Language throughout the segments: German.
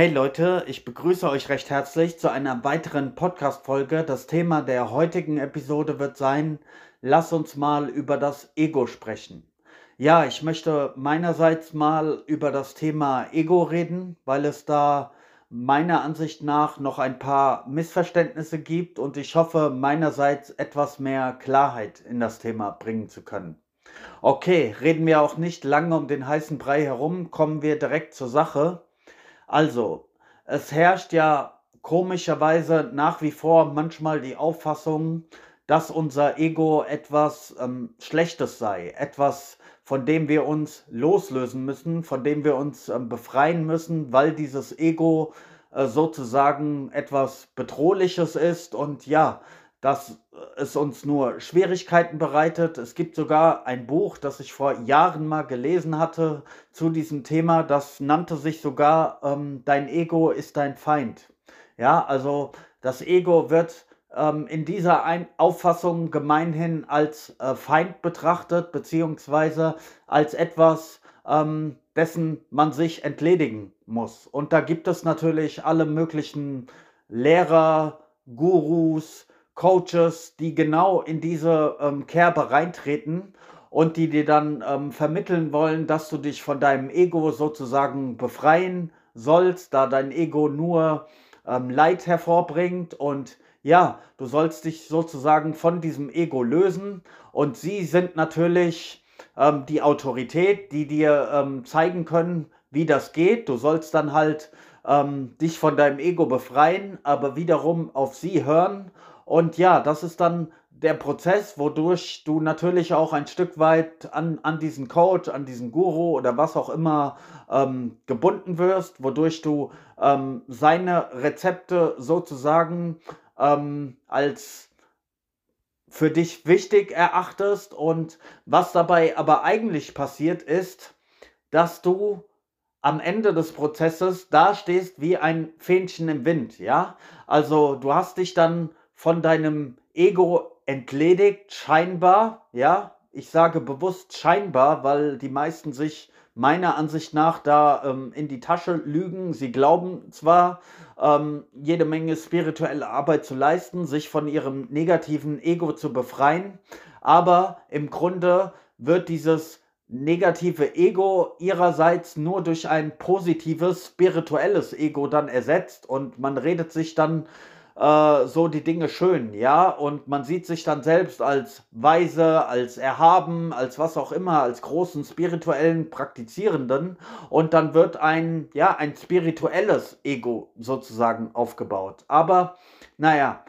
Hey Leute, ich begrüße euch recht herzlich zu einer weiteren Podcast-Folge. Das Thema der heutigen Episode wird sein, lass uns mal über das Ego sprechen. Ja, ich möchte meinerseits mal über das Thema Ego reden, weil es da meiner Ansicht nach noch ein paar Missverständnisse gibt und ich hoffe meinerseits etwas mehr Klarheit in das Thema bringen zu können. Okay, reden wir auch nicht lange um den heißen Brei herum, kommen wir direkt zur Sache. Also, es herrscht ja komischerweise nach wie vor manchmal die Auffassung, dass unser Ego etwas ähm, Schlechtes sei, etwas, von dem wir uns loslösen müssen, von dem wir uns ähm, befreien müssen, weil dieses Ego äh, sozusagen etwas Bedrohliches ist. Und ja, dass äh, es uns nur Schwierigkeiten bereitet. Es gibt sogar ein Buch, das ich vor Jahren mal gelesen hatte zu diesem Thema, das nannte sich sogar ähm, Dein Ego ist dein Feind. Ja, also das Ego wird ähm, in dieser ein Auffassung gemeinhin als äh, Feind betrachtet, beziehungsweise als etwas, ähm, dessen man sich entledigen muss. Und da gibt es natürlich alle möglichen Lehrer, Gurus, Coaches, die genau in diese ähm, Kerbe reintreten und die dir dann ähm, vermitteln wollen, dass du dich von deinem Ego sozusagen befreien sollst, da dein Ego nur ähm, Leid hervorbringt und ja, du sollst dich sozusagen von diesem Ego lösen und sie sind natürlich ähm, die Autorität, die dir ähm, zeigen können, wie das geht. Du sollst dann halt ähm, dich von deinem Ego befreien, aber wiederum auf sie hören und ja, das ist dann der Prozess, wodurch du natürlich auch ein Stück weit an, an diesen Coach, an diesen Guru oder was auch immer ähm, gebunden wirst, wodurch du ähm, seine Rezepte sozusagen ähm, als für dich wichtig erachtest. Und was dabei aber eigentlich passiert ist, dass du am Ende des Prozesses dastehst wie ein Fähnchen im Wind, ja? Also du hast dich dann von deinem Ego entledigt, scheinbar, ja. Ich sage bewusst scheinbar, weil die meisten sich meiner Ansicht nach da ähm, in die Tasche lügen. Sie glauben zwar, ähm, jede Menge spirituelle Arbeit zu leisten, sich von ihrem negativen Ego zu befreien, aber im Grunde wird dieses negative Ego ihrerseits nur durch ein positives spirituelles Ego dann ersetzt und man redet sich dann äh, so die Dinge schön, ja, und man sieht sich dann selbst als weise, als erhaben, als was auch immer, als großen spirituellen Praktizierenden und dann wird ein, ja, ein spirituelles Ego sozusagen aufgebaut. Aber, naja,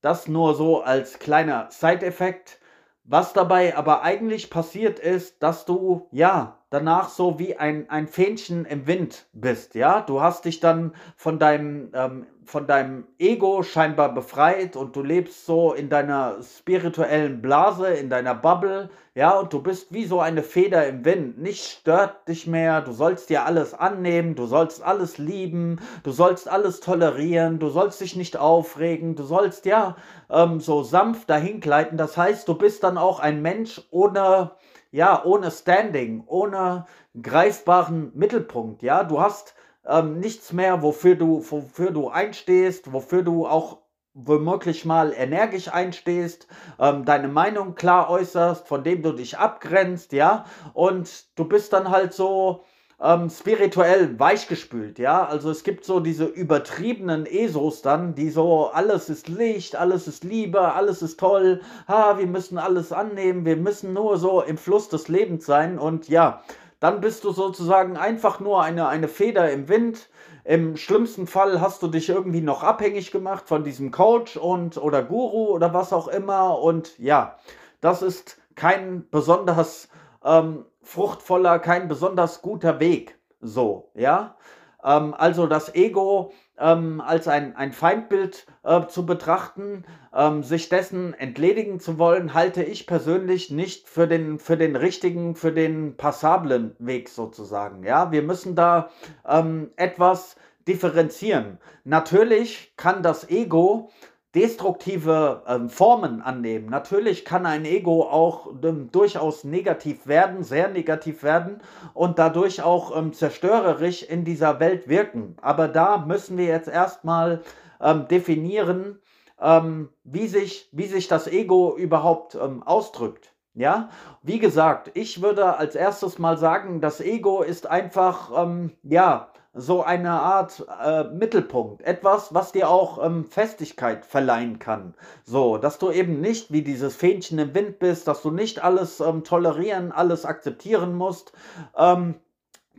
das nur so als kleiner Side-Effekt. Was dabei aber eigentlich passiert ist, dass du, ja, danach so wie ein, ein Fähnchen im Wind bist, ja. Du hast dich dann von deinem, ähm, von deinem Ego scheinbar befreit und du lebst so in deiner spirituellen Blase, in deiner Bubble, ja, und du bist wie so eine Feder im Wind. Nichts stört dich mehr, du sollst dir alles annehmen, du sollst alles lieben, du sollst alles tolerieren, du sollst dich nicht aufregen, du sollst ja ähm, so sanft dahin gleiten. Das heißt, du bist dann auch ein Mensch ohne ja, ohne Standing, ohne greifbaren Mittelpunkt, ja, du hast ähm, nichts mehr, wofür du, wofür du einstehst, wofür du auch womöglich mal energisch einstehst, ähm, deine Meinung klar äußerst, von dem du dich abgrenzt, ja, und du bist dann halt so, ähm, spirituell weichgespült, ja. Also es gibt so diese übertriebenen Esos dann, die so, alles ist Licht, alles ist Liebe, alles ist toll, ha, wir müssen alles annehmen, wir müssen nur so im Fluss des Lebens sein und ja, dann bist du sozusagen einfach nur eine, eine Feder im Wind. Im schlimmsten Fall hast du dich irgendwie noch abhängig gemacht von diesem Coach und oder Guru oder was auch immer. Und ja, das ist kein besonders ähm, fruchtvoller, kein besonders guter Weg. So, ja. Ähm, also das Ego ähm, als ein, ein Feindbild äh, zu betrachten, ähm, sich dessen entledigen zu wollen, halte ich persönlich nicht für den, für den richtigen, für den passablen Weg sozusagen. Ja, wir müssen da ähm, etwas differenzieren. Natürlich kann das Ego destruktive ähm, Formen annehmen. Natürlich kann ein Ego auch ähm, durchaus negativ werden, sehr negativ werden und dadurch auch ähm, zerstörerisch in dieser Welt wirken. Aber da müssen wir jetzt erstmal ähm, definieren, ähm, wie, sich, wie sich das Ego überhaupt ähm, ausdrückt. Ja, wie gesagt, ich würde als erstes mal sagen, das Ego ist einfach, ja, so eine Art äh, Mittelpunkt, etwas, was dir auch ähm, Festigkeit verleihen kann. So, dass du eben nicht wie dieses Fähnchen im Wind bist, dass du nicht alles ähm, tolerieren, alles akzeptieren musst. Ähm,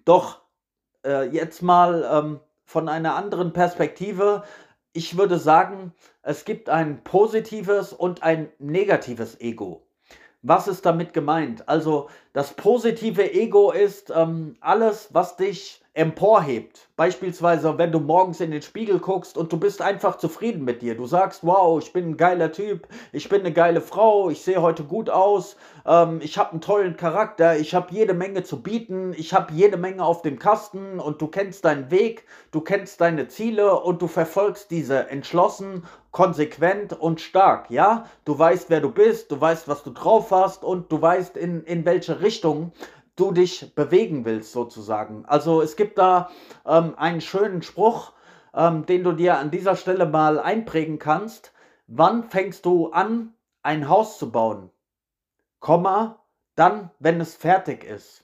doch äh, jetzt mal ähm, von einer anderen Perspektive. Ich würde sagen, es gibt ein positives und ein negatives Ego. Was ist damit gemeint? Also das positive Ego ist ähm, alles, was dich emporhebt. Beispielsweise, wenn du morgens in den Spiegel guckst und du bist einfach zufrieden mit dir. Du sagst, wow, ich bin ein geiler Typ, ich bin eine geile Frau, ich sehe heute gut aus, ähm, ich habe einen tollen Charakter, ich habe jede Menge zu bieten, ich habe jede Menge auf dem Kasten. Und du kennst deinen Weg, du kennst deine Ziele. Und du verfolgst diese entschlossen, konsequent und stark, ja? Du weißt, wer du bist, du weißt, was du drauf hast. Und du weißt, in, in welche Richtung du dich bewegen willst, sozusagen. Also es gibt da ähm, einen schönen Spruch, ähm, den du dir an dieser Stelle mal einprägen kannst. Wann fängst du an, ein Haus zu bauen? Komma, dann, wenn es fertig ist.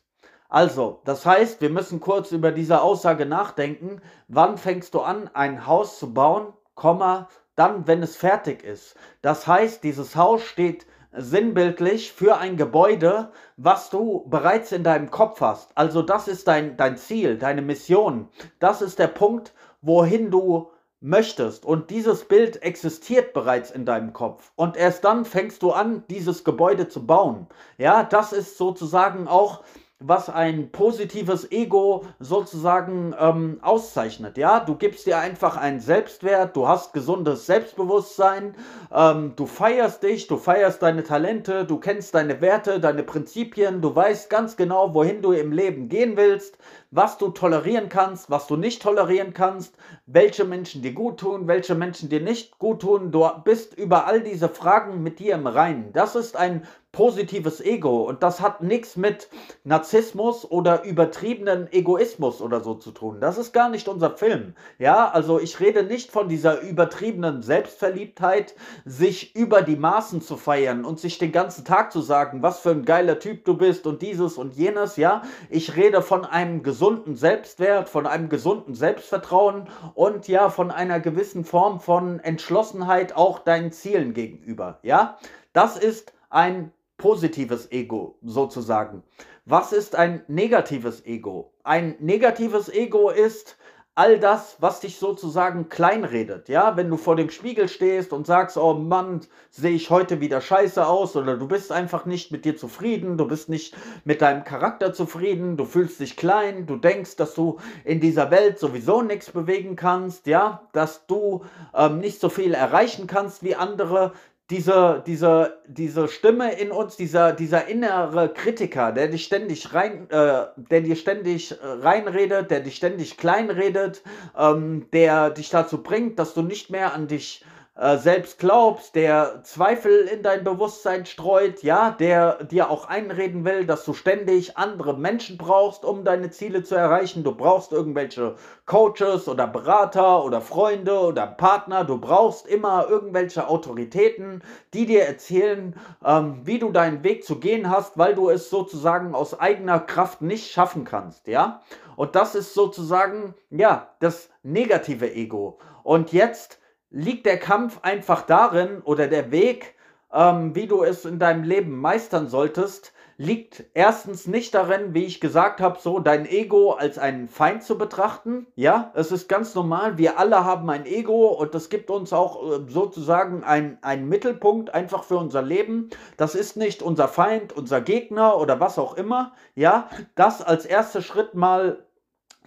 Also, das heißt, wir müssen kurz über diese Aussage nachdenken. Wann fängst du an, ein Haus zu bauen? Komma, dann, wenn es fertig ist. Das heißt, dieses Haus steht sinnbildlich für ein Gebäude, was du bereits in deinem Kopf hast. Also das ist dein, dein Ziel, deine Mission. Das ist der Punkt, wohin du möchtest. Und dieses Bild existiert bereits in deinem Kopf. Und erst dann fängst du an, dieses Gebäude zu bauen. Ja, das ist sozusagen auch was ein positives Ego sozusagen ähm, auszeichnet. Ja, du gibst dir einfach einen Selbstwert, du hast gesundes Selbstbewusstsein, ähm, du feierst dich, du feierst deine Talente, du kennst deine Werte, deine Prinzipien, du weißt ganz genau, wohin du im Leben gehen willst, was du tolerieren kannst, was du nicht tolerieren kannst, welche Menschen dir gut tun, welche Menschen dir nicht gut tun. Du bist über all diese Fragen mit dir im Reinen. Das ist ein positives Ego und das hat nichts mit Narzissmus oder übertriebenen Egoismus oder so zu tun. Das ist gar nicht unser Film. Ja, also ich rede nicht von dieser übertriebenen Selbstverliebtheit, sich über die Maßen zu feiern und sich den ganzen Tag zu sagen, was für ein geiler Typ du bist und dieses und jenes, ja. Ich rede von einem gesunden Selbstwert, von einem gesunden Selbstvertrauen und ja, von einer gewissen Form von Entschlossenheit auch deinen Zielen gegenüber, ja. Das ist ein positives Ego sozusagen. Was ist ein negatives Ego? Ein negatives Ego ist all das, was dich sozusagen kleinredet. Ja, wenn du vor dem Spiegel stehst und sagst, oh Mann, sehe ich heute wieder scheiße aus oder du bist einfach nicht mit dir zufrieden, du bist nicht mit deinem Charakter zufrieden, du fühlst dich klein, du denkst, dass du in dieser Welt sowieso nichts bewegen kannst, ja, dass du ähm, nicht so viel erreichen kannst wie andere, diese, diese, diese Stimme in uns, dieser, dieser innere Kritiker, der dich ständig rein, äh, der dir ständig äh, reinredet, der dich ständig kleinredet, ähm, der dich dazu bringt, dass du nicht mehr an dich äh, selbst glaubst, der Zweifel in dein Bewusstsein streut, ja, der dir auch einreden will, dass du ständig andere Menschen brauchst, um deine Ziele zu erreichen. Du brauchst irgendwelche Coaches oder Berater oder Freunde oder Partner. Du brauchst immer irgendwelche Autoritäten, die dir erzählen, ähm, wie du deinen Weg zu gehen hast, weil du es sozusagen aus eigener Kraft nicht schaffen kannst, ja. Und das ist sozusagen, ja, das negative Ego. Und jetzt liegt der Kampf einfach darin oder der Weg, ähm, wie du es in deinem Leben meistern solltest, liegt erstens nicht darin, wie ich gesagt habe, so dein Ego als einen Feind zu betrachten. Ja, es ist ganz normal. Wir alle haben ein Ego und das gibt uns auch äh, sozusagen einen Mittelpunkt einfach für unser Leben. Das ist nicht unser Feind, unser Gegner oder was auch immer. Ja, das als erster Schritt mal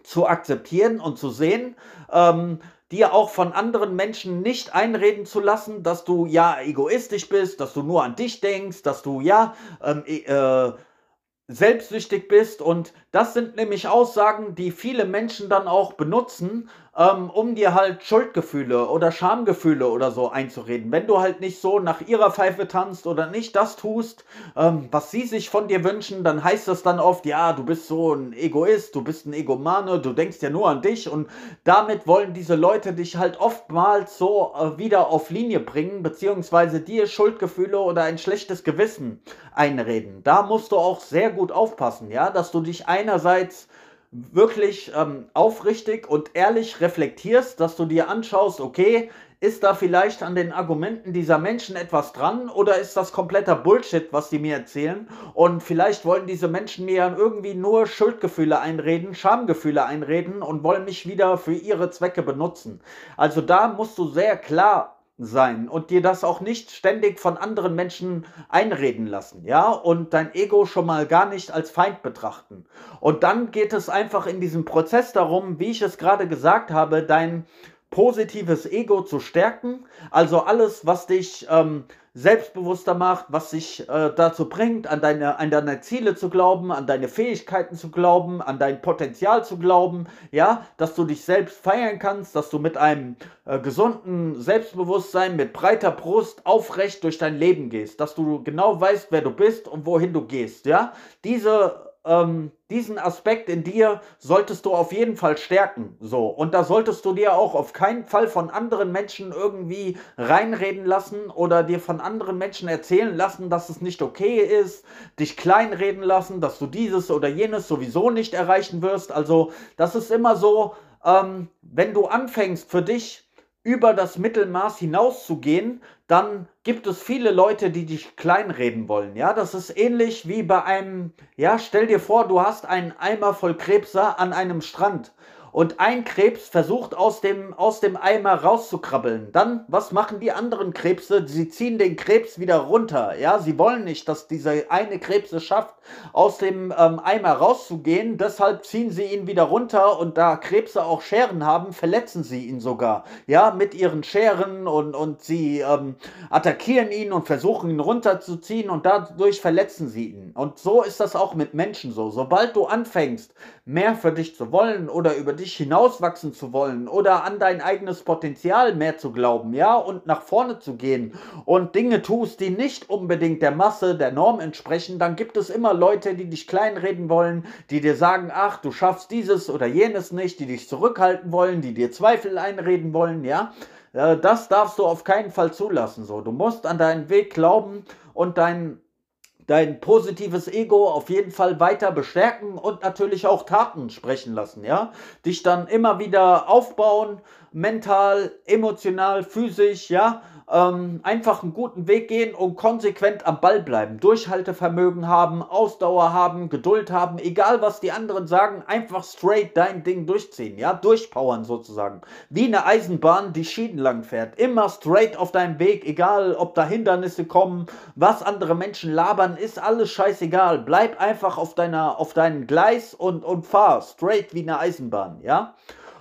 zu akzeptieren und zu sehen. Ähm, dir auch von anderen Menschen nicht einreden zu lassen, dass du ja egoistisch bist, dass du nur an dich denkst, dass du ja ähm, e, äh, selbstsüchtig bist. Und das sind nämlich Aussagen, die viele Menschen dann auch benutzen, ähm, um dir halt Schuldgefühle oder Schamgefühle oder so einzureden. Wenn du halt nicht so nach ihrer Pfeife tanzt oder nicht das tust, ähm, was sie sich von dir wünschen, dann heißt das dann oft, ja, du bist so ein Egoist, du bist ein Egomane, du denkst ja nur an dich und damit wollen diese Leute dich halt oftmals so äh, wieder auf Linie bringen, beziehungsweise dir Schuldgefühle oder ein schlechtes Gewissen einreden. Da musst du auch sehr gut aufpassen, ja, dass du dich einerseits wirklich ähm, aufrichtig und ehrlich reflektierst, dass du dir anschaust, okay, ist da vielleicht an den Argumenten dieser Menschen etwas dran oder ist das kompletter Bullshit, was die mir erzählen? Und vielleicht wollen diese Menschen mir irgendwie nur Schuldgefühle einreden, Schamgefühle einreden und wollen mich wieder für ihre Zwecke benutzen. Also da musst du sehr klar sein und dir das auch nicht ständig von anderen Menschen einreden lassen, ja, und dein Ego schon mal gar nicht als Feind betrachten. Und dann geht es einfach in diesem Prozess darum, wie ich es gerade gesagt habe, dein positives Ego zu stärken, also alles, was dich ähm, selbstbewusster macht, was dich äh, dazu bringt, an deine, an deine Ziele zu glauben, an deine Fähigkeiten zu glauben, an dein Potenzial zu glauben, ja, dass du dich selbst feiern kannst, dass du mit einem äh, gesunden Selbstbewusstsein, mit breiter Brust aufrecht durch dein Leben gehst, dass du genau weißt, wer du bist und wohin du gehst, ja. Diese ähm, diesen Aspekt in dir solltest du auf jeden Fall stärken. So. Und da solltest du dir auch auf keinen Fall von anderen Menschen irgendwie reinreden lassen oder dir von anderen Menschen erzählen lassen, dass es nicht okay ist, dich kleinreden lassen, dass du dieses oder jenes sowieso nicht erreichen wirst. Also, das ist immer so, ähm, wenn du anfängst für dich über das Mittelmaß hinauszugehen, dann gibt es viele Leute, die dich kleinreden wollen. Ja, das ist ähnlich wie bei einem, ja, stell dir vor, du hast einen Eimer voll Krebser an einem Strand und ein Krebs versucht aus dem, aus dem Eimer rauszukrabbeln. Dann, was machen die anderen Krebse? Sie ziehen den Krebs wieder runter. Ja, sie wollen nicht, dass dieser eine Krebs es schafft, aus dem ähm, Eimer rauszugehen. Deshalb ziehen sie ihn wieder runter und da Krebse auch Scheren haben, verletzen sie ihn sogar. Ja, mit ihren Scheren und, und sie ähm, attackieren ihn und versuchen ihn runterzuziehen und dadurch verletzen sie ihn. Und so ist das auch mit Menschen so. Sobald du anfängst, mehr für dich zu wollen oder über dich dich hinauswachsen zu wollen oder an dein eigenes Potenzial mehr zu glauben, ja, und nach vorne zu gehen und Dinge tust, die nicht unbedingt der Masse, der Norm entsprechen, dann gibt es immer Leute, die dich kleinreden wollen, die dir sagen, ach, du schaffst dieses oder jenes nicht, die dich zurückhalten wollen, die dir Zweifel einreden wollen, ja. Äh, das darfst du auf keinen Fall zulassen, so. Du musst an deinen Weg glauben und dein dein positives Ego auf jeden Fall weiter bestärken und natürlich auch Taten sprechen lassen, ja? Dich dann immer wieder aufbauen, mental, emotional, physisch, ja? Ähm, einfach einen guten Weg gehen und konsequent am Ball bleiben. Durchhaltevermögen haben, Ausdauer haben, Geduld haben, egal was die anderen sagen, einfach straight dein Ding durchziehen, ja, durchpowern sozusagen. Wie eine Eisenbahn, die Schienen lang fährt. Immer straight auf deinem Weg, egal ob da Hindernisse kommen, was andere Menschen labern, ist alles scheißegal. Bleib einfach auf deiner, auf deinem Gleis und, und fahr straight wie eine Eisenbahn, ja.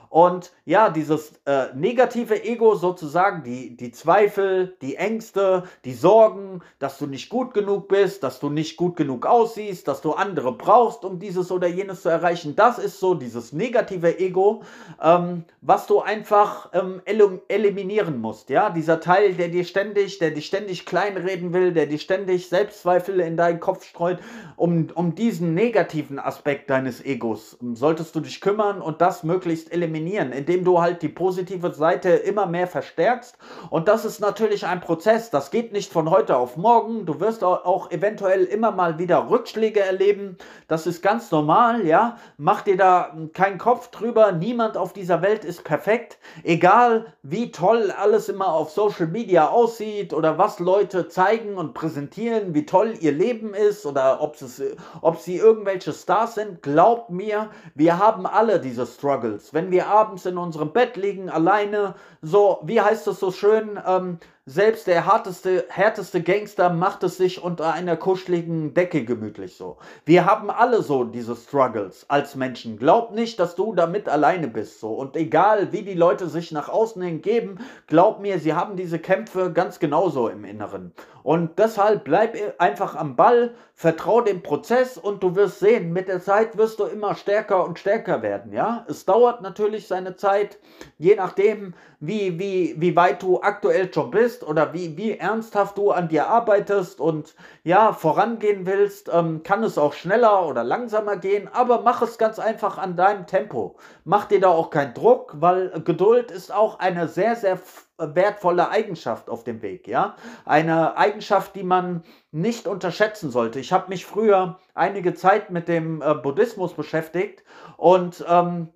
Und ja, dieses äh, negative Ego sozusagen, die, die Zweifel, die Ängste, die Sorgen, dass du nicht gut genug bist, dass du nicht gut genug aussiehst, dass du andere brauchst, um dieses oder jenes zu erreichen, das ist so dieses negative Ego, ähm, was du einfach ähm, eliminieren musst. Ja, dieser Teil, der dir ständig, der dich ständig kleinreden will, der dir ständig Selbstzweifel in deinen Kopf streut, um, um diesen negativen Aspekt deines Egos solltest du dich kümmern und das möglichst eliminieren, indem indem du halt die positive Seite immer mehr verstärkst. Und das ist natürlich ein Prozess. Das geht nicht von heute auf morgen. Du wirst auch eventuell immer mal wieder Rückschläge erleben. Das ist ganz normal, ja. Mach dir da keinen Kopf drüber. Niemand auf dieser Welt ist perfekt. Egal wie toll alles immer auf Social Media aussieht oder was Leute zeigen und präsentieren, wie toll ihr Leben ist oder ob, es, ob sie irgendwelche Stars sind. Glaub mir, wir haben alle diese Struggles. Wenn wir abends in unserem Bett liegen, alleine, so, wie heißt es so schön, ähm, selbst der harteste, härteste Gangster macht es sich unter einer kuscheligen Decke gemütlich so. Wir haben alle so diese Struggles als Menschen. Glaub nicht, dass du damit alleine bist so. Und egal, wie die Leute sich nach außen hin geben, glaub mir, sie haben diese Kämpfe ganz genauso im Inneren. Und deshalb bleib einfach am Ball, vertrau dem Prozess und du wirst sehen, mit der Zeit wirst du immer stärker und stärker werden, ja? Es dauert natürlich seine Zeit, je nachdem, wie, wie, wie weit du aktuell schon bist oder wie, wie ernsthaft du an dir arbeitest und ja, vorangehen willst, ähm, kann es auch schneller oder langsamer gehen, aber mach es ganz einfach an deinem Tempo. Mach dir da auch keinen Druck, weil Geduld ist auch eine sehr, sehr wertvolle Eigenschaft auf dem Weg, ja? Eine Eigenschaft, die man nicht unterschätzen sollte. Ich habe mich früher einige Zeit mit dem äh, Buddhismus beschäftigt und ähm,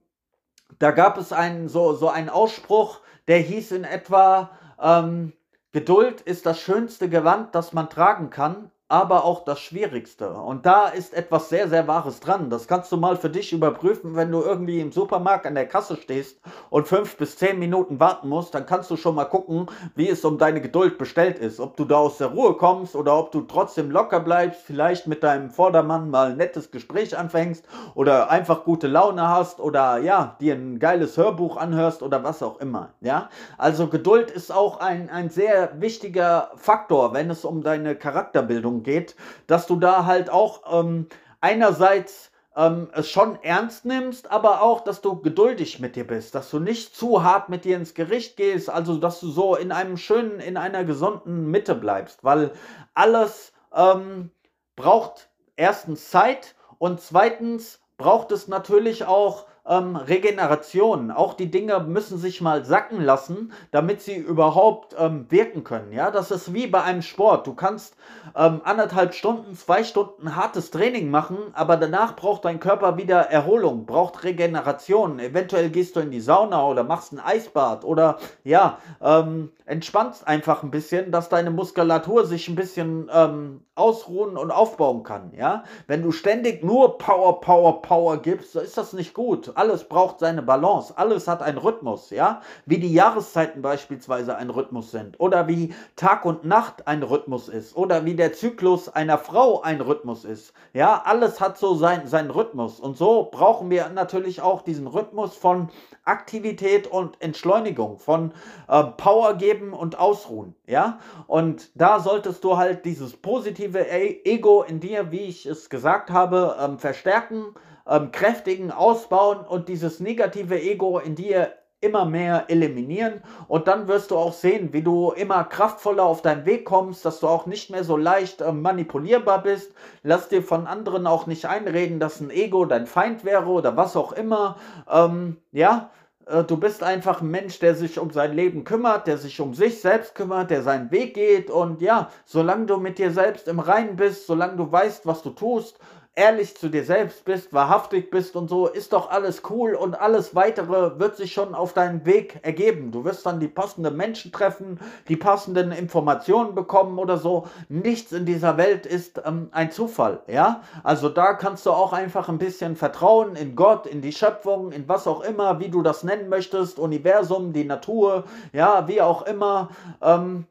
da gab es einen, so, so einen Ausspruch, der hieß in etwa, ähm, Geduld ist das schönste Gewand, das man tragen kann, aber auch das Schwierigste. Und da ist etwas sehr, sehr Wahres dran. Das kannst du mal für dich überprüfen, wenn du irgendwie im Supermarkt an der Kasse stehst und fünf bis zehn Minuten warten musst, dann kannst du schon mal gucken, wie es um deine Geduld bestellt ist. Ob du da aus der Ruhe kommst oder ob du trotzdem locker bleibst, vielleicht mit deinem Vordermann mal ein nettes Gespräch anfängst oder einfach gute Laune hast oder ja, dir ein geiles Hörbuch anhörst oder was auch immer. Ja, also Geduld ist auch ein, ein sehr wichtiger Faktor, wenn es um deine Charakterbildung geht, dass du da halt auch ähm, einerseits ähm, es schon ernst nimmst, aber auch, dass du geduldig mit dir bist, dass du nicht zu hart mit dir ins Gericht gehst, also dass du so in einem schönen, in einer gesunden Mitte bleibst, weil alles ähm, braucht erstens Zeit und zweitens braucht es natürlich auch ähm, Regeneration. Auch die Dinge müssen sich mal sacken lassen, damit sie überhaupt ähm, wirken können. Ja, das ist wie bei einem Sport. Du kannst ähm, anderthalb Stunden, zwei Stunden hartes Training machen, aber danach braucht dein Körper wieder Erholung, braucht Regeneration. Eventuell gehst du in die Sauna oder machst ein Eisbad oder ja, ähm, entspannst einfach ein bisschen, dass deine Muskulatur sich ein bisschen ähm, ausruhen und aufbauen kann. Ja, wenn du ständig nur Power, Power, Power gibst, ist das nicht gut alles braucht seine Balance, alles hat einen Rhythmus, ja? Wie die Jahreszeiten beispielsweise ein Rhythmus sind oder wie Tag und Nacht ein Rhythmus ist oder wie der Zyklus einer Frau ein Rhythmus ist. Ja, alles hat so sein, seinen Rhythmus und so brauchen wir natürlich auch diesen Rhythmus von Aktivität und Entschleunigung, von äh, Power geben und ausruhen, ja? Und da solltest du halt dieses positive e Ego in dir, wie ich es gesagt habe, ähm, verstärken ähm, kräftigen, ausbauen und dieses negative Ego in dir immer mehr eliminieren und dann wirst du auch sehen, wie du immer kraftvoller auf deinen Weg kommst, dass du auch nicht mehr so leicht äh, manipulierbar bist. Lass dir von anderen auch nicht einreden, dass ein Ego dein Feind wäre oder was auch immer. Ähm, ja, äh, du bist einfach ein Mensch, der sich um sein Leben kümmert, der sich um sich selbst kümmert, der seinen Weg geht und ja, solange du mit dir selbst im Reinen bist, solange du weißt, was du tust ehrlich zu dir selbst bist, wahrhaftig bist und so, ist doch alles cool und alles weitere wird sich schon auf deinem Weg ergeben. Du wirst dann die passenden Menschen treffen, die passenden Informationen bekommen oder so. Nichts in dieser Welt ist ähm, ein Zufall, ja? Also da kannst du auch einfach ein bisschen vertrauen in Gott, in die Schöpfung, in was auch immer, wie du das nennen möchtest, Universum, die Natur, ja, wie auch immer. Ähm,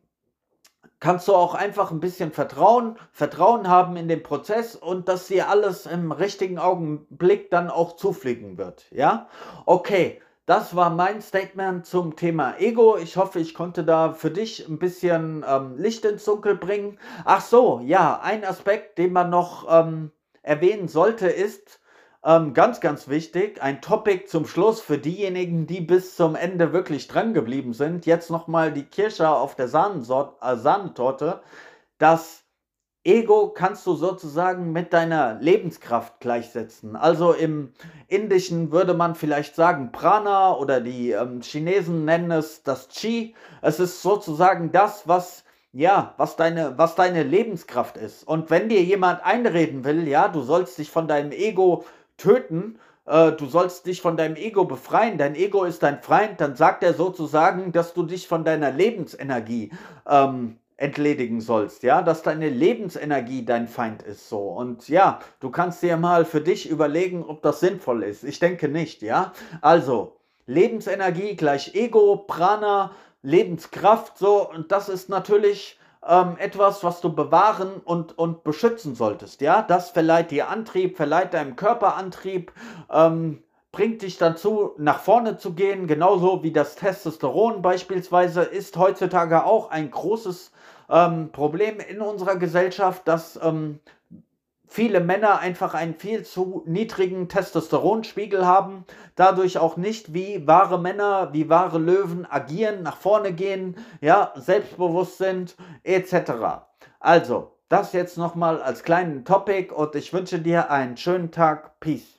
kannst du auch einfach ein bisschen Vertrauen, Vertrauen haben in den Prozess und dass dir alles im richtigen Augenblick dann auch zufliegen wird. Ja? Okay, das war mein Statement zum Thema Ego. Ich hoffe, ich konnte da für dich ein bisschen ähm, Licht ins Dunkel bringen. Ach so, ja, ein Aspekt, den man noch ähm, erwähnen sollte, ist, ähm, ganz, ganz wichtig, ein Topic zum Schluss für diejenigen, die bis zum Ende wirklich dran geblieben sind. Jetzt nochmal die Kirsche auf der Sahnensort äh, Sahnentorte. Das Ego kannst du sozusagen mit deiner Lebenskraft gleichsetzen. Also im Indischen würde man vielleicht sagen Prana oder die ähm, Chinesen nennen es das Chi. Es ist sozusagen das, was ja, was deine, was deine Lebenskraft ist. Und wenn dir jemand einreden will, ja, du sollst dich von deinem Ego töten, äh, du sollst dich von deinem Ego befreien, dein Ego ist dein Feind, dann sagt er sozusagen, dass du dich von deiner Lebensenergie ähm, entledigen sollst, ja, dass deine Lebensenergie dein Feind ist so. Und ja, du kannst dir mal für dich überlegen, ob das sinnvoll ist. Ich denke nicht, ja. Also, Lebensenergie gleich Ego, Prana, Lebenskraft, so, und das ist natürlich ähm, etwas, was du bewahren und, und beschützen solltest, ja, das verleiht dir Antrieb, verleiht deinem Körper Antrieb, ähm, bringt dich dazu, nach vorne zu gehen, genauso wie das Testosteron beispielsweise ist heutzutage auch ein großes ähm, Problem in unserer Gesellschaft, dass ähm, viele Männer einfach einen viel zu niedrigen Testosteronspiegel haben, dadurch auch nicht wie wahre Männer, wie wahre Löwen agieren, nach vorne gehen, ja, selbstbewusst sind, etc. Also, das jetzt nochmal als kleinen Topic und ich wünsche dir einen schönen Tag. Peace.